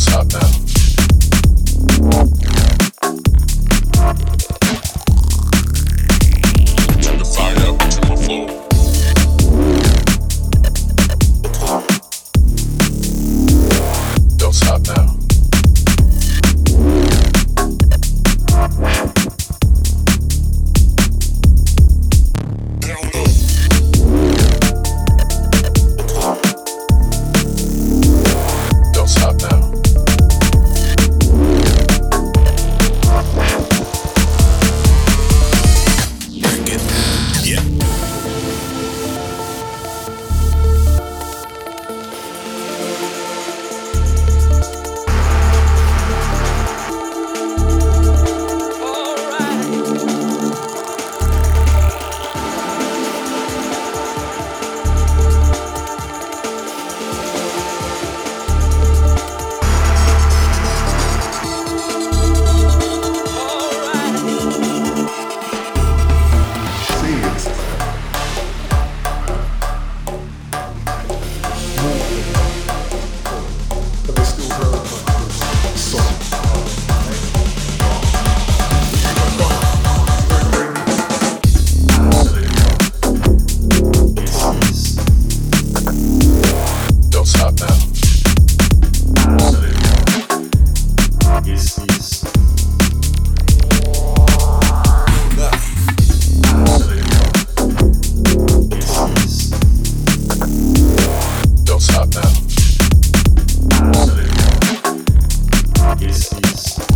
stop now. about now. Absolutely. Yes, yes.